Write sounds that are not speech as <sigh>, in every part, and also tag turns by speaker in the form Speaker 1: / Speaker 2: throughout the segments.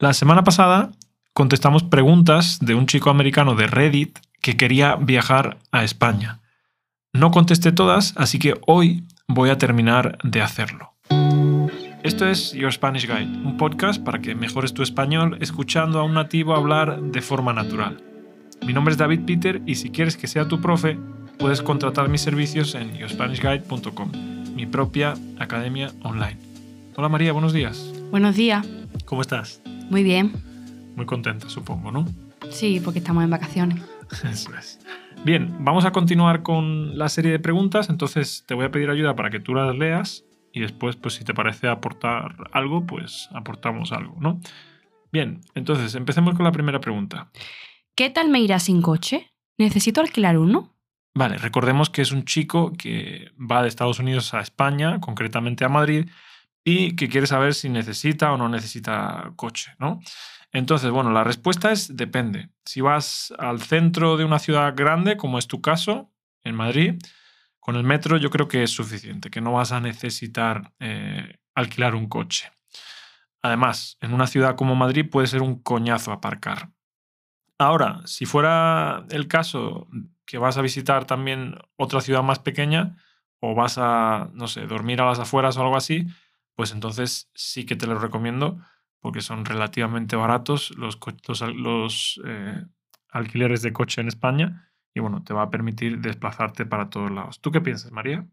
Speaker 1: La semana pasada contestamos preguntas de un chico americano de Reddit que quería viajar a España. No contesté todas, así que hoy voy a terminar de hacerlo. Esto es Your Spanish Guide, un podcast para que mejores tu español escuchando a un nativo hablar de forma natural. Mi nombre es David Peter y si quieres que sea tu profe, puedes contratar mis servicios en yourspanishguide.com, mi propia academia online. Hola María, buenos días.
Speaker 2: Buenos días.
Speaker 1: ¿Cómo estás?
Speaker 2: Muy bien.
Speaker 1: Muy contenta, supongo, ¿no?
Speaker 2: Sí, porque estamos en vacaciones.
Speaker 1: Eso es. Bien, vamos a continuar con la serie de preguntas, entonces te voy a pedir ayuda para que tú las leas y después, pues si te parece aportar algo, pues aportamos algo, ¿no? Bien, entonces empecemos con la primera pregunta.
Speaker 2: ¿Qué tal me irá sin coche? ¿Necesito alquilar uno?
Speaker 1: Vale, recordemos que es un chico que va de Estados Unidos a España, concretamente a Madrid, y que quiere saber si necesita o no necesita coche, ¿no? Entonces, bueno, la respuesta es depende. Si vas al centro de una ciudad grande, como es tu caso, en Madrid, con el metro yo creo que es suficiente, que no vas a necesitar eh, alquilar un coche. Además, en una ciudad como Madrid puede ser un coñazo aparcar. Ahora, si fuera el caso que vas a visitar también otra ciudad más pequeña o vas a, no sé, dormir a las afueras o algo así, pues entonces sí que te lo recomiendo porque son relativamente baratos los, los, eh, alquileres de coche en España y bueno, te va a permitir desplazarte para todos lados. ¿Tú qué piensas, María?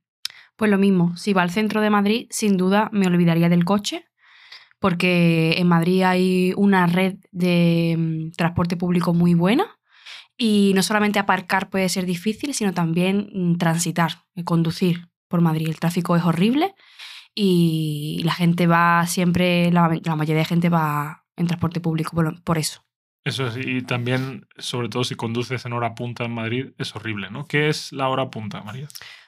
Speaker 2: Pues lo mismo, si va al centro de Madrid, sin duda me olvidaría del coche, porque en Madrid hay una red de mm, transporte público muy buena y no solamente aparcar puede ser difícil, sino también mm, transitar, eh, conducir por Madrid. El tráfico es horrible y la gente va siempre, la, mayoría de gente va en transporte público por, por eso.
Speaker 1: Eso es, y también, sobre todo si conduces en hora punta en Madrid, es horrible, ¿no? ¿Qué es la hora punta, María?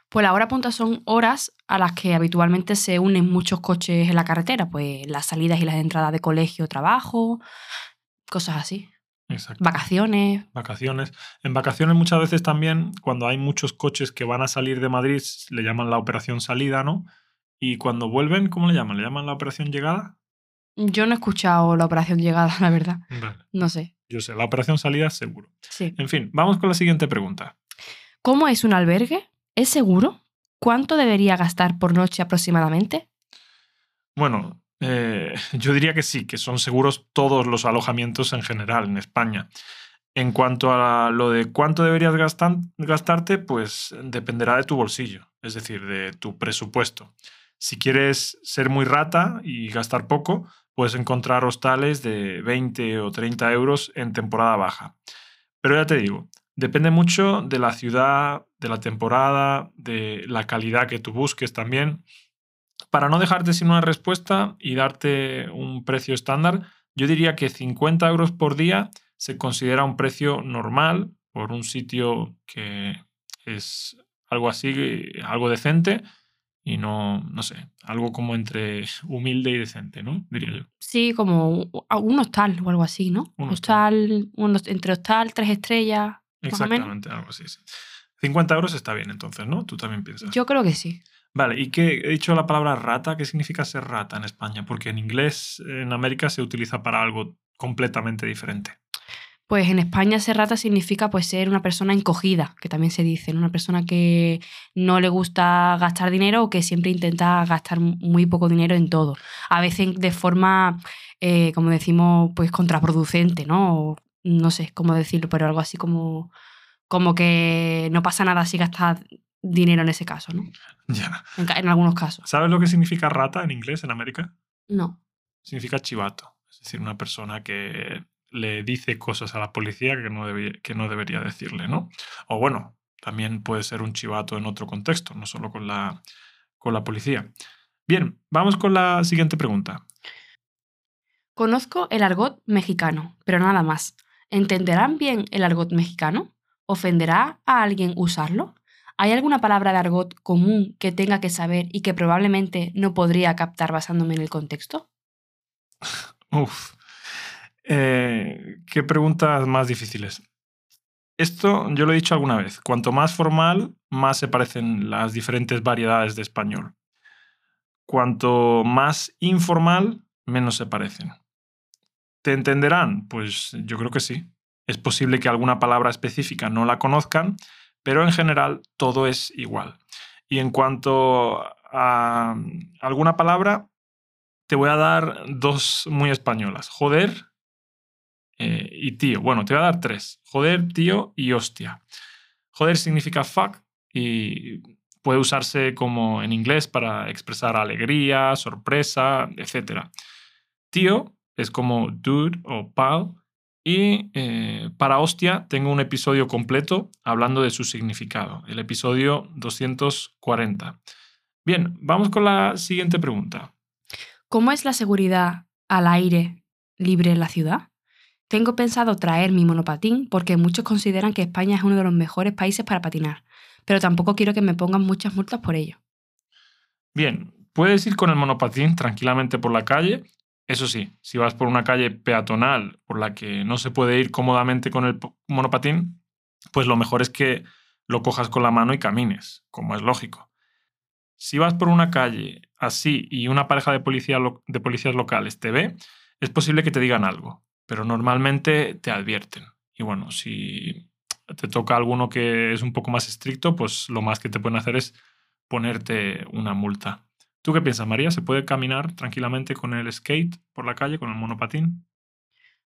Speaker 2: Pues la hora punta son horas a las que habitualmente se unen muchos coches en la carretera, pues las salidas y las entradas de colegio, trabajo, cosas así.
Speaker 1: Exacto.
Speaker 2: Vacaciones.
Speaker 1: Vacaciones. En vacaciones muchas veces también, cuando hay muchos coches que van a salir de Madrid, le llaman la operación salida, ¿no? Y cuando vuelven, ¿cómo le llaman? ¿Le llaman la operación llegada?
Speaker 2: Yo no he escuchado la operación llegada, <laughs> la verdad. No sé.
Speaker 1: Yo sé, la operación salida seguro.
Speaker 2: Sí.
Speaker 1: En fin, vamos con la siguiente pregunta.
Speaker 2: ¿Cómo es un albergue? ¿Es seguro? ¿Cuánto debería gastar por noche aproximadamente?
Speaker 1: Bueno, eh, <laughs> yo diría que sí, que son seguros todos los alojamientos en general en España. En cuanto a lo de cuánto deberías gastarte, pues dependerá de tu bolsillo, es decir, de tu presupuesto. Si quieres ser muy rata y gastar poco, puedes encontrar hostales de 20 o 30 euros en temporada baja. Pero ya te digo, depende mucho de la ciudad, de la temporada, de la calidad que tú busques también. Para no dejarte sin una respuesta y darte un precio estándar, yo diría que 50 euros por día se considera un precio normal por un sitio que es algo así, algo decente y no, no sé, algo como entre humilde y decente, ¿no? Diría yo.
Speaker 2: Sí, como un hostal o algo así, ¿no? Un hostal, entre hostal, tres estrellas.
Speaker 1: Exactamente, algo así. 50 euros está bien entonces, ¿no? Tú también piensas.
Speaker 2: Yo creo que sí.
Speaker 1: Vale, ¿y qué he dicho la palabra rata? ¿Qué significa ser rata en España? Porque en inglés, en América, se utiliza para algo completamente diferente.
Speaker 2: Pues en España ser rata significa pues ser una persona encogida, que también se dice, una persona que no le gusta gastar dinero o que siempre intenta gastar muy poco dinero en todo. A veces de forma, eh, como decimos, pues contraproducente, ¿no? no sé cómo decirlo, pero algo así como, como que no pasa nada si gastas dinero en ese caso, ¿no?
Speaker 1: Ya.
Speaker 2: En, algunos casos.
Speaker 1: ¿Sabes lo que significa rata en inglés en América?
Speaker 2: No.
Speaker 1: Significa chivato, es decir, una persona que le dice cosas a la policía que no, que no debería decirle, ¿no? O bueno, también puede ser un chivato en otro contexto, no solo con la, con la policía. Bien, vamos con la siguiente pregunta.
Speaker 2: Conozco el argot mexicano, pero nada más. ¿Entenderán bien el argot mexicano? ¿Ofenderá a alguien usarlo? ¿Hay alguna palabra de argot común que tenga que saber y que probablemente no podría captar basándome en el contexto? <laughs>
Speaker 1: Uf, eh, ¿Qué preguntas más difíciles? Esto yo lo he dicho alguna vez. Cuanto más formal, más se parecen las diferentes variedades de español. Cuanto más informal, menos se parecen. ¿Te entenderán? Pues yo creo que sí. Es posible que alguna palabra específica no la conozcan, pero en general todo es igual. Y en cuanto a alguna palabra, te voy a dar dos muy españolas. Joder eh, y tío. Bueno, te voy a dar tres. Joder, tío y hostia. Joder significa fuck y puede usarse como en inglés para expresar alegría, sorpresa, etc. Tío es como dude o pal. Y eh, para hostia tengo un episodio completo hablando de su significado, el episodio 240. Bien, vamos con la siguiente pregunta.
Speaker 2: ¿Cómo es la seguridad al aire libre en la ciudad? Tengo pensado traer mi monopatín porque muchos consideran que España es uno de los mejores países para patinar, pero tampoco quiero que me pongan muchas multas por ello.
Speaker 1: Bien, puedes ir con el monopatín tranquilamente por la calle. Eso sí, si vas por una calle peatonal por la que no se puede ir cómodamente con el monopatín, pues lo mejor es que lo cojas con la mano y camines, como es lógico. Si vas por una calle así y una pareja de, policías locales te ve, es posible que te digan algo pero normalmente te advierten. Y bueno, si te toca alguno que es un poco más estricto, pues lo más que te pueden hacer es ponerte una multa. ¿Tú qué piensas, María? ¿Se puede caminar tranquilamente con el skate por la calle, con el monopatín?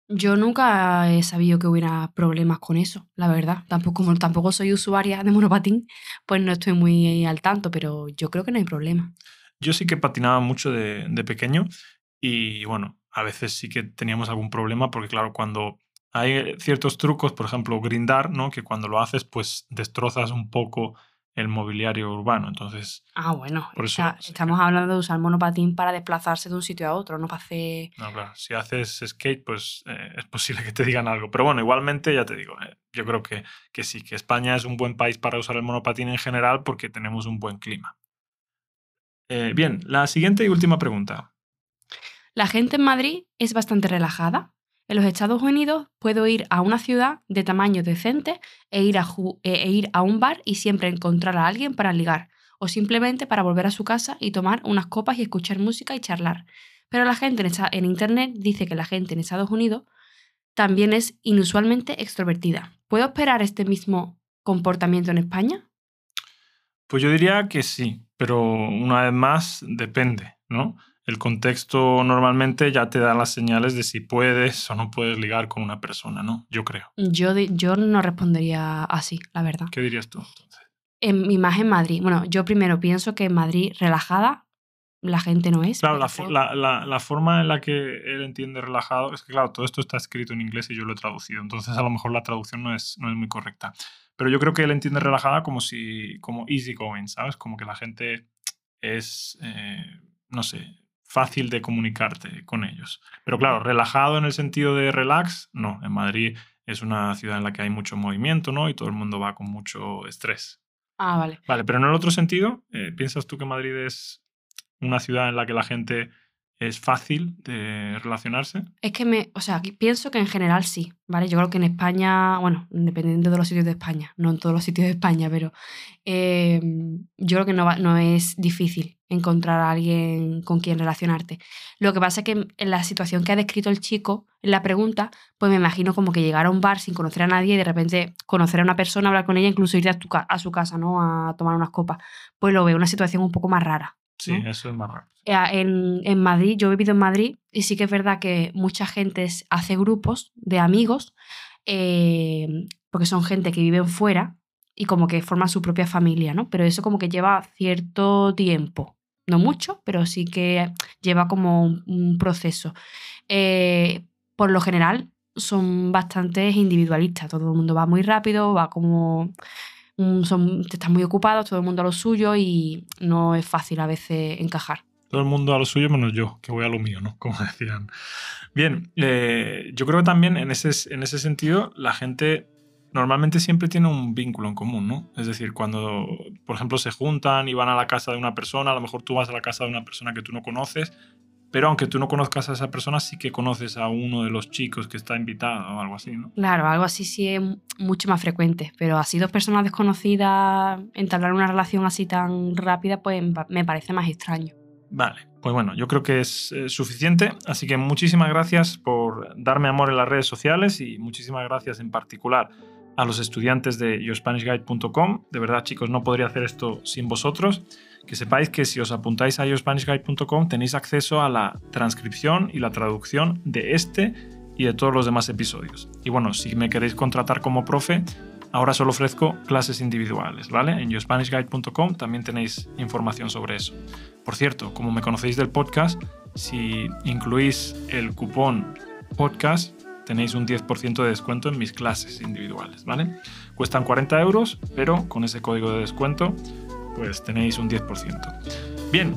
Speaker 2: Yo nunca he sabido que hubiera problemas con eso, la verdad. Tampoco, como tampoco soy usuaria de monopatín, pues no estoy muy al tanto, pero yo creo que no hay problema.
Speaker 1: Yo sí que patinaba mucho de, de pequeño y bueno, a veces sí que teníamos algún problema porque, claro, cuando hay ciertos trucos, por ejemplo, grindar, ¿no? Que cuando lo haces, pues destrozas un poco el mobiliario urbano. Entonces.
Speaker 2: Ah, bueno. Por eso, estamos hablando de usar monopatín para desplazarse de un sitio a otro, no para hacer.
Speaker 1: No, claro. Si haces skate, pues eh, es posible que te digan algo. Pero bueno, igualmente, ya te digo, eh, yo creo que, que sí, que España es un buen país para usar el monopatín en general porque tenemos un buen clima. Eh, bien, la siguiente y última pregunta.
Speaker 2: La gente en Madrid es bastante relajada. En los Estados Unidos puedo ir a una ciudad de tamaño decente e ir a, e, e ir a un bar y siempre encontrar a alguien para ligar, o simplemente para volver a su casa y tomar unas copas y escuchar música y charlar. Pero la gente en, en Internet dice que la gente en Estados Unidos también es inusualmente extrovertida. ¿Puedo esperar este mismo comportamiento en España?
Speaker 1: Pues yo diría que sí, pero una vez más depende, ¿no? El contexto normalmente ya te da las señales de si puedes o no puedes ligar con una persona, ¿no? Yo creo.
Speaker 2: Yo, yo no respondería así, la verdad.
Speaker 1: ¿Qué dirías tú entonces?
Speaker 2: En mi imagen Madrid. Bueno, yo primero pienso que en Madrid relajada la gente no es.
Speaker 1: Claro, la, la, forma en la que él entiende relajado es que, claro, todo esto está escrito en inglés y yo lo he traducido, entonces a lo mejor la traducción no es, no es muy correcta. Pero yo creo que él entiende relajada como si, como easy going, ¿sabes? Como que la gente es, eh, no sé, fácil de comunicarte con ellos. Pero claro, relajado en el sentido de relax, no. En Madrid es una ciudad en la que hay mucho movimiento, ¿no? Y todo el mundo va con mucho estrés.
Speaker 2: Ah, vale.
Speaker 1: Vale, pero en el otro sentido, eh, ¿piensas tú que Madrid es una ciudad en la que la gente es fácil de relacionarse?
Speaker 2: Es que me, o sea, pienso que en general sí, ¿vale? Yo creo que en España, bueno, dependiendo de los sitios de España, no en todos los sitios de España, pero em, yo creo que no, no es difícil encontrar a alguien con quien relacionarte. Lo que pasa es que en la situación que ha descrito el chico, en la pregunta, pues me imagino como que llegar a un bar sin conocer a nadie y de repente conocer a una persona, hablar con ella, incluso ir a, a su casa, ¿no? A tomar unas copas. Pues lo veo una situación un poco más rara.
Speaker 1: Sí, eso es más raro.
Speaker 2: Eh, en, en, Madrid, yo he vivido en Madrid y sí que es verdad que mucha gente hace grupos de amigos eh, porque son gente que viven fuera y como que forman su propia familia, ¿no? Pero eso como que lleva cierto tiempo. No mucho, pero sí que lleva como un, proceso. Eh, por lo general son bastante individualistas, todo el mundo va muy rápido, va como son, están muy ocupados, todo el mundo a lo suyo y no es fácil a veces encajar.
Speaker 1: Todo el mundo a lo suyo menos yo, que voy a lo mío, ¿no? <laughs> Como decían. Bien, eh, yo creo que también en ese, en ese sentido la gente normalmente siempre tiene un vínculo en común, ¿no? Es decir, cuando, por ejemplo, se juntan y van a la casa de una persona, a lo mejor tú vas a la casa de una persona que tú no conoces, pero aunque tú no conozcas a esa persona, sí que conoces a uno de los chicos que está invitado o algo así, ¿no?
Speaker 2: Claro, algo así sí es mucho más frecuente, pero así dos personas desconocidas entablar una relación así tan rápida, pues me parece más extraño.
Speaker 1: Vale, pues bueno, yo creo que es eh, suficiente, así que muchísimas gracias por darme amor en las redes sociales y muchísimas gracias en particular a los estudiantes de yourspanishguide.com. De verdad, chicos, no podría hacer esto sin vosotros. Que sepáis que si os apuntáis a yourspanishguide.com tenéis acceso a la transcripción y la traducción de este y de todos los demás episodios. Y bueno, si me queréis contratar como profe, ahora solo ofrezco clases individuales, ¿vale? En yourspanishguide.com también tenéis información sobre eso. Por cierto, como me conocéis del podcast, si incluís el cupón podcast, tenéis un 10% de descuento en mis clases individuales, ¿vale? Cuestan 40 euros, pero con ese código de descuento, pues tenéis un 10%. Bien,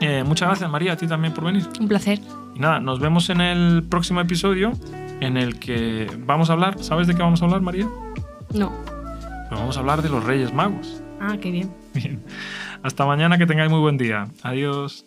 Speaker 1: eh, muchas gracias María, a ti también por venir.
Speaker 2: Un placer.
Speaker 1: Y nada, nos vemos en el próximo episodio en el que vamos a hablar, ¿sabes de qué vamos a hablar María?
Speaker 2: No.
Speaker 1: Pues vamos a hablar de los Reyes Magos.
Speaker 2: Ah, qué bien.
Speaker 1: Bien. Hasta mañana, que tengáis muy buen día. Adiós.